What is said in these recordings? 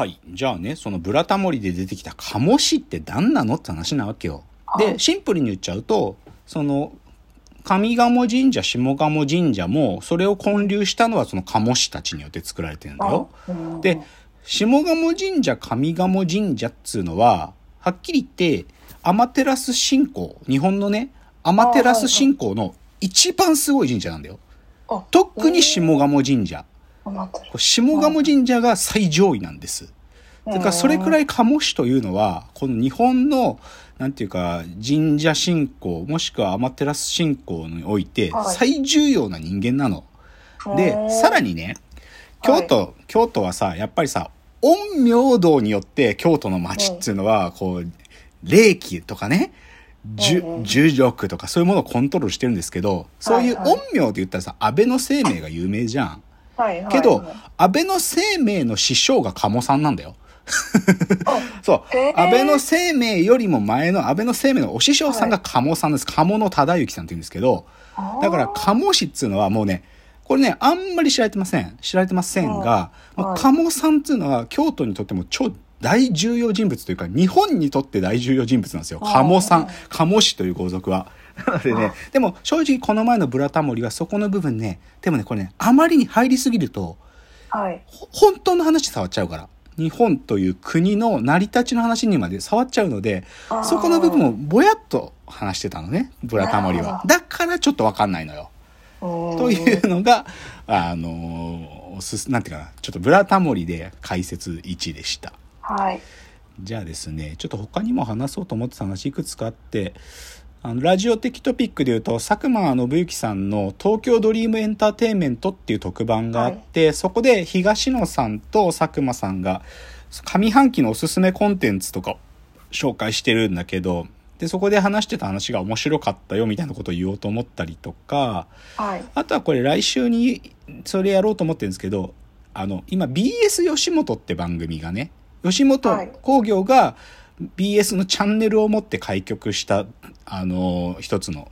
はい。じゃあね、そのブラタモリで出てきた鴨市って何なのって話なわけよ。で、シンプルに言っちゃうと、その、上鴨神社、下鴨神社も、それを建立したのはその鴨氏たちによって作られてるんだよ。で、下鴨神社、上鴨神社っつうのは、はっきり言って、アマテラス信仰、日本のね、アマテラス信仰の一番すごい神社なんだよ。あ特に下鴨神社。下鴨神社が最上位なんです。だからそれくらい鴨氏というのは、この日本の、なんていうか、神社信仰、もしくはアマテラス信仰においてはい。最重要な人間なの。でう、んさらにね、京都、京都はさ、やっぱりさ、陰陽道によって京都の街っていうのは、こう、霊気とかね、重力とかそういうものをコントロールしてるんですけど、そういうはいはい。陰陽で言ったらさ、安倍の生命が有名じゃん。はいはいけど、はい安倍の生命の師匠が鴨さんなんだよ。そう安倍の生命よりも前の安倍の生命のお師匠さんが鴨さんです。鴨の忠之さんって言うんですけど、だから鴨氏っつうのはもうね、これね、あんまり知られてません。知られてませんが、うんもう鴨さんっていうのは京都にとっても超大重要人物というか、日本にとって大重要人物なんですよ。鴨さん、鴨氏という皇族は。なのでね、でも正直この前のブラタモリはそこの部分ね、でもね、これね、あまりに入りすぎると、はいほ本当の話触っちゃうから。日本という国の成り立ちの話にまで触っちゃうのでそこの部分をぼやっと話してたのね、ブラタモリは。だからちょっとわかんないのよ。とというのが、あのーなんていうかな、ちょっとブラタモリで解説1でした。はいじゃあですね、ちょっと他にも話そうと思ってた話いくつかあって、あの、ラジオ的トピックで言うと、佐久間信之さんの東京ドリームエンターテインメントっていう特番があって、そこで東野さんと佐久間さんが上半期のおすすめコンテンツとかを紹介してるんだけど、で、そこで話してた話が面白かったよみたいなことを言おうと思ったりとか、はい。あとはこれ来週にそれやろうと思ってるんですけど、あの、今 BS 吉本って番組がね、吉本興業が BS のチャンネルを持って開局した、あの、一つの、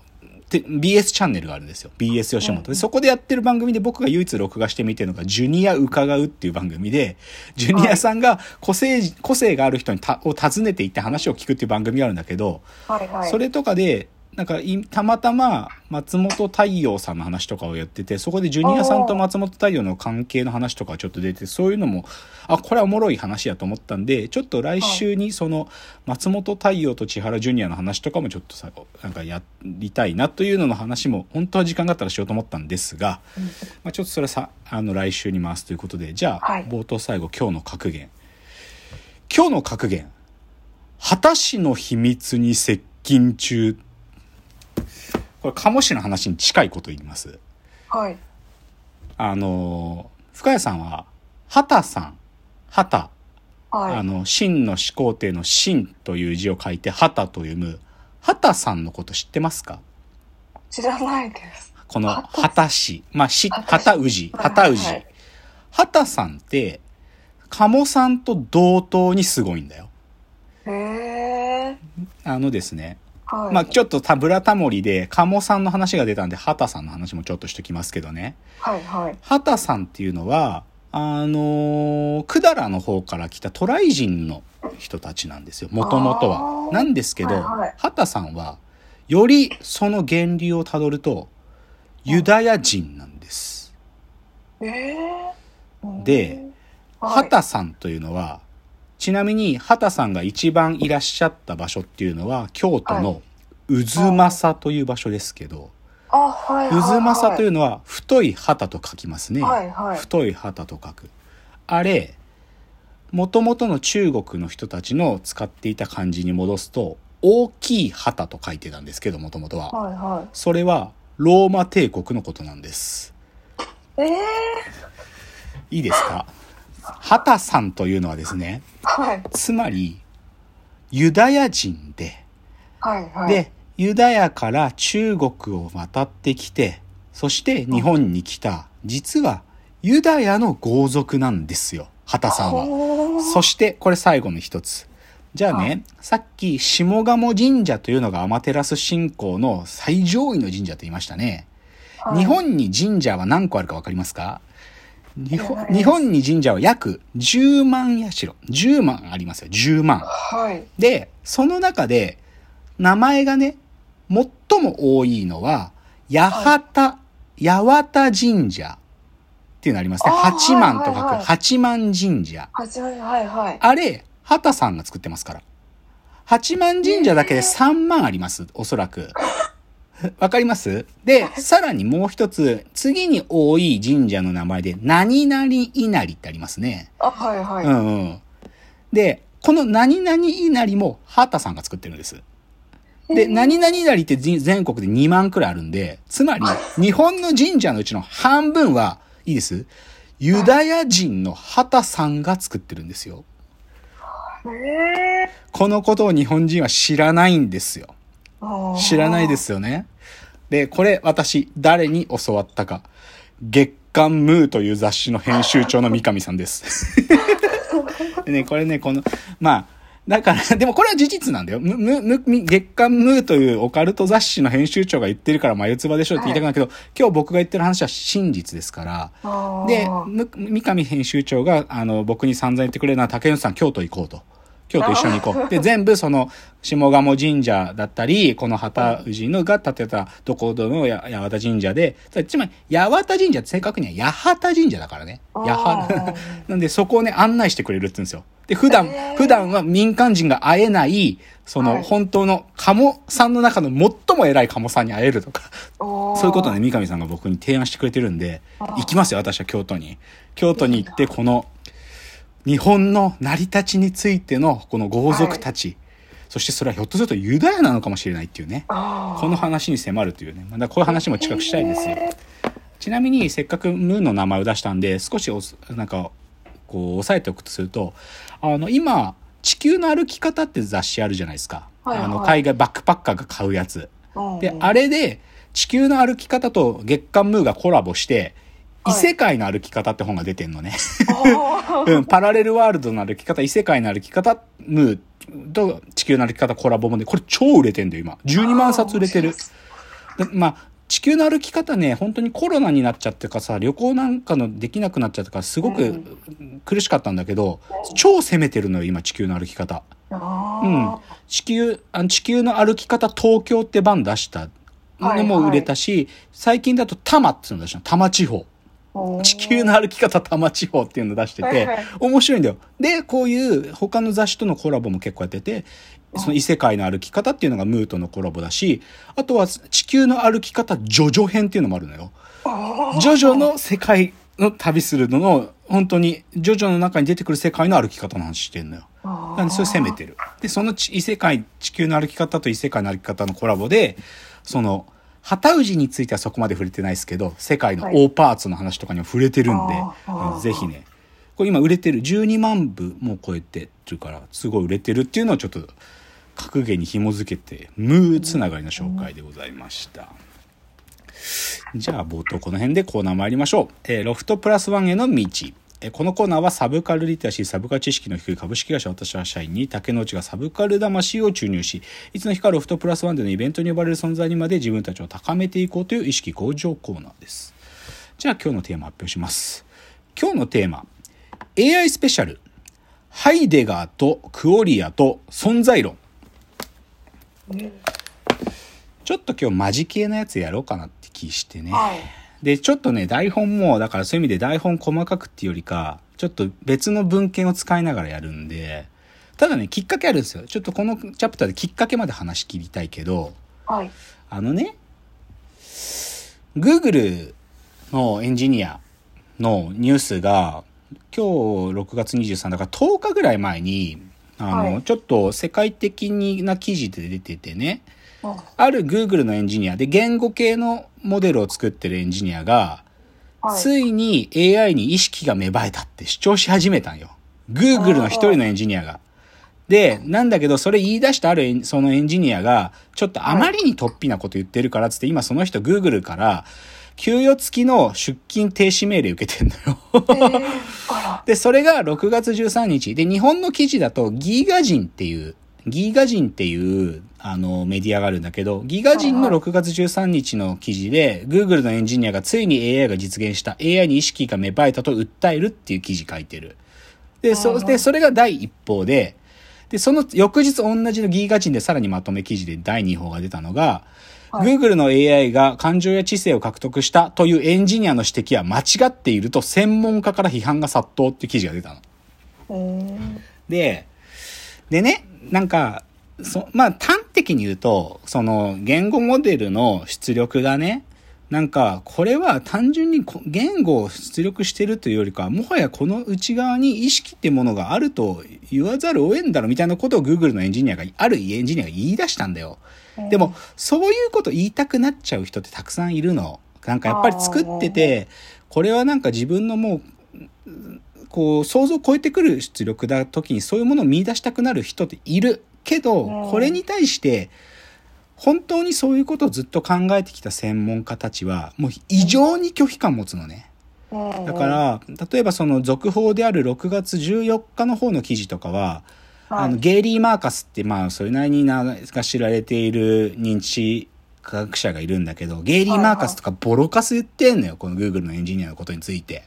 で BS チャンネルがあるんですよ。BS 吉本。でそこでやってる番組で僕が唯一録画して見てるのが、ジュニア伺うっていう番組で、ジュニアさんが個性、個性がある人にたを訪ねていって話を聞くっていう番組があるんだけど、はいはいそれとかで、なんかい、たまたま松本太陽さんの話とかをやってて、そこでジュニアさんと松本太陽の関係の話とかちょっと出て、そういうのも、あ、これはおもろい話やと思ったんで、ちょっと来週にその松本太陽と千原ジュニアの話とかもちょっとさ、なんかやりたいなというのの話も、本当は時間があったらしようと思ったんですが、まあちょっとそれはさ、あの来週に回すということで、じゃあ、はい冒頭最後今日の格言。今日の格言。果たしの秘密に接近中。これ、鴨氏の話に近いこと言います。はい。あの、深谷さんは、畑さん、畑、はい。あの、真の始皇帝の真という字を書いて、畑と読む、畑さんのこと知ってますか？知らないです。この畑畑氏。まあ、し、畑氏。畑氏。畑さんって、鴨さんと同等にすごいんだよ。へえあのですね。はいまあ、ちょっとタブラタモリで、鴨さんの話が出たんで、畑さんの話もちょっとしときますけどね。はいはい畑さんっていうのは、あのー、百済の方から来た渡来人の人たちなんですよ。もともとあは。ーなんですけど、はいはい畑さんは、よりその源流をたどると、ユダヤ人なんです。ええではい畑さんというのは、ちなみに畑さんが一番いらっしゃった場所っていうのは、京都の渦政という場所ですけど、あはいはい渦政といううのは太い旗と書きますね。はいはい太い旗と書く。あれ、もともとの中国の人たちの使っていた漢字に戻すと、大きい旗と書いてたんですけど、もともとは。はいはそれは、ローマ帝国のことなんです。いええいいですか？旗さんというのはですね、はいつまり、ユダヤ人で、はいはいで、ユダヤから中国を渡ってきて、そして日本に来た、実はユダヤの豪族なんですよ、畑さんは。そして、これ最後の一つ。じゃあね、はさっき下鴨神社というのがアマテラス信仰の最上位の神社と言いましたね。はい日本に神社は何個あるかわかりますか？日本日本に神社は約10万社。10万ありますよ。10万。はい。で、その中で、名前がね、最も多いのは、八幡、八幡神社っていうのありますね。八幡と書くはいはいはい八幡神社。はいはい。あれ、畑さんが作ってますから。八幡神社だけで3万あります、おそらく。わかります？で、さらにもう一つ、次に多い神社の名前で、何々稲荷ってありますね。あ、はいはい。うんうん。で、この何々稲荷も畑さんが作ってるんです。で、何々稲荷って全全国で2万くらいあるんで、つまり、日本の神社のうちの半分は、いいです？ユダヤ人の畑さんが作ってるんですよ。えこのことを日本人は知らないんですよ。ー知らないで。すよね。で、これ私、誰に教わったか。月刊ムーという雑誌の編集長の三上さんです。で ね、これね、この、まあ、だから、でもこれは事実なんだよ。む、む、む、月刊ムーというオカルト雑誌の編集長が言ってるから眉唾でしょって言いたくないけど、今日僕が言ってる話は真実ですから。で、む三上編集長が、あの、僕に散々言ってくれるのは、竹内さん、京都行こうと。京都一緒に行こう。で、全部その、下鴨神社だったり、この旗氏のが建てた、どこどのや八幡神社で、つまり、八幡神社って正確には八幡神社だからね。八あ幡ー。なんで、そこをね、案内してくれるって言うんですよ。で、普段、普段は民間人が会えない、その、はい本当の鴨さんの中の最も偉い鴨さんに会えるとか、そういうことをね、三上さんが僕に提案してくれてるんで、行きますよ、私は京都に。京都に行って、この、日本の成り立ちについての、この豪族たち、そしてそれはひょっとするとユダヤなのかもしれないっていうね、この話に迫るというね、まあだこういう話も近くしたいですよ。へちなみに、せっかくムーンの名前を出したんで、少しおす、なんか、こう、押さえておくとすると、あの、今、地球の歩き方って雑誌あるじゃないですか。はいはい。あの、海外バックパッカーが買うやつ。ーで、あれで、地球の歩き方と月刊ムーがコラボして、異はい世界の歩き方って本が出てんのね。うん、パラレルワールドの歩き方、異世界の歩き方、ムーと地球の歩き方コラボ本で、これ超売れてんだよ、今。12万冊売れてる。でまあ、地球の歩き方ね、本当にコロナになっちゃってからさ、旅行なんかのできなくなっちゃったから、すごく苦しかったんだけど、超攻めてるのよ、今、地球の歩き方。うん。地球、あの地球の歩き方東京って版出したのも売れたし、最近だと多摩っていうの出したの。多摩地方。地球の歩き方多摩地方っていうの出しててはいはい、面白いんだよ。で、こういう他の雑誌とのコラボも結構やってて、その異世界の歩き方っていうのがムートのコラボだし、あとは地球の歩き方ジョジョ編っていうのもあるのよ。ジョジョの世界の旅するのの、本当に、ジョジョの中に出てくる世界の歩き方の話してんのよ。なんでそれ攻めてる。で、そのち異世界、地球の歩き方と異世界の歩き方のコラボで、その、旗氏についてはそこまで触れてないですけど、世界の大パーツの話とかにも触れてるんで、あーうんぜひね、これ今売れてる、12万部もう超えてるから、すごい売れてるっていうのをちょっと、格言に紐づけて、ムーつながりの紹介でございました。じゃあ冒頭この辺でコーナー参りましょう。えーロフトプラスワンへの道。えーこのコーナーはサブカルリテラシー、サブカル知識の低い株式会社私は社員に竹之内がサブカル魂を注入し、いつの日かロフトプラスワンでのイベントに呼ばれる存在にまで自分たちを高めていこうという意識向上コーナーです。じゃあ今日のテーマ発表します。今日のテーマ、AI スペシャル、ハイデガーとクオリアと存在論。ちょっと今日マジ系なやつやろうかなって気してね。はいで、ちょっとね、台本も、だからそういう意味で台本細かくっていうよりか、ちょっと別の文献を使いながらやるんで、ただね、きっかけあるんですよ。ちょっとこのチャプターできっかけまで話し切りたいけど、はいあのね、Google のエンジニアのニュースが、今日6月23だから10日ぐらい前に、あの、はいちょっと世界的な記事で出ててね、あある Google のエンジニアで言語系のモデルを作ってるエンジニアが、はいついに AI に意識が芽生えたって主張し始めたんよ。Google の一人のエンジニアが。で、なんだけど、それ言い出したあるそのエンジニアが、ちょっとあまりに突飛なこと言ってるからっつって、今その人 Google から、給与付きの出勤停止命令受けてんのよ。で、それが6月13日。で、日本の記事だと、ギーガ人っていう、ギーガ人っていうあの、メディアがあるんだけど、ギガ人の6月13日の記事で、Google のエンジニアがついに AI が実現した。AI に意識が芽生えたと訴えるっていう記事書いてる。で、そ、で、それが第一報で、で、その翌日同じのギガ人でさらにまとめ記事で第二報が出たのが、はい。Google の AI が感情や知性を獲得したというエンジニアの指摘は間違っていると専門家から批判が殺到っていう記事が出たの。えー。で、でね、なんか、そまあ端的に言うと、その言語モデルの出力がね、なんか、これは単純にこ言語を出力してるというよりかは、もはやこの内側に意識ってものがあると言わざるを得んだろみたいなことを Google のエンジニアが、あるエンジニアが言い出したんだよ。でも、そういうこと言いたくなっちゃう人ってたくさんいるの。なんかやっぱり作ってて、これはなんか自分のもう、こう、想像を超えてくる出力だ時にそういうものを見出したくなる人っている。けど、うんこれに対して、本当にそういうことをずっと考えてきた専門家たちは、もう異常に拒否感持つのね。だか、ら、例えばその続報である6月14日の方の記事とかは、あの、ゲイリー・マーカスって、まあ、それなりに名が知られている認知科学者がいるんだけど、ゲイリー・マーカスとかボロカス言ってんのよ、この Google のエンジニアのことについて。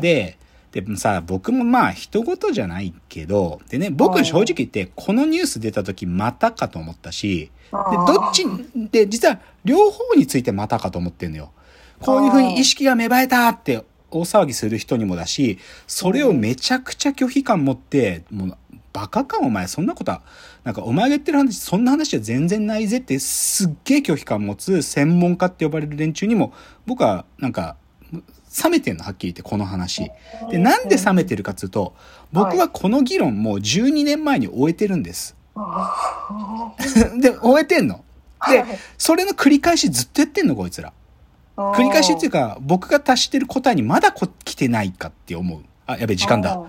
で、で、さ、僕もまあ、人事じゃないけど、でね、僕正直言って、このニュース出た時、またかと思ったし、で、どっち、で、実は、両方についてまたかと思ってんのよ。こういうふうに意識が芽生えたって大騒ぎする人にもだし、それをめちゃくちゃ拒否感持って、もう、バカかお前、そんなことは、なんかお前が言ってる話、そんな話は全然ないぜって、すっげえ拒否感持つ専門家って呼ばれる連中にも、僕は、なんか、冷めてんの、はっきり言って、この話。で、なんで冷めてるかっつうと、僕はこの議論もう12年前に終えてるんです。で、終えてんの。で、それの繰り返しずっとやってんの、こいつら。繰り返しっていうか、僕が達してる答えにまだこ来てないかって思う。あ、やべえ、時間だ。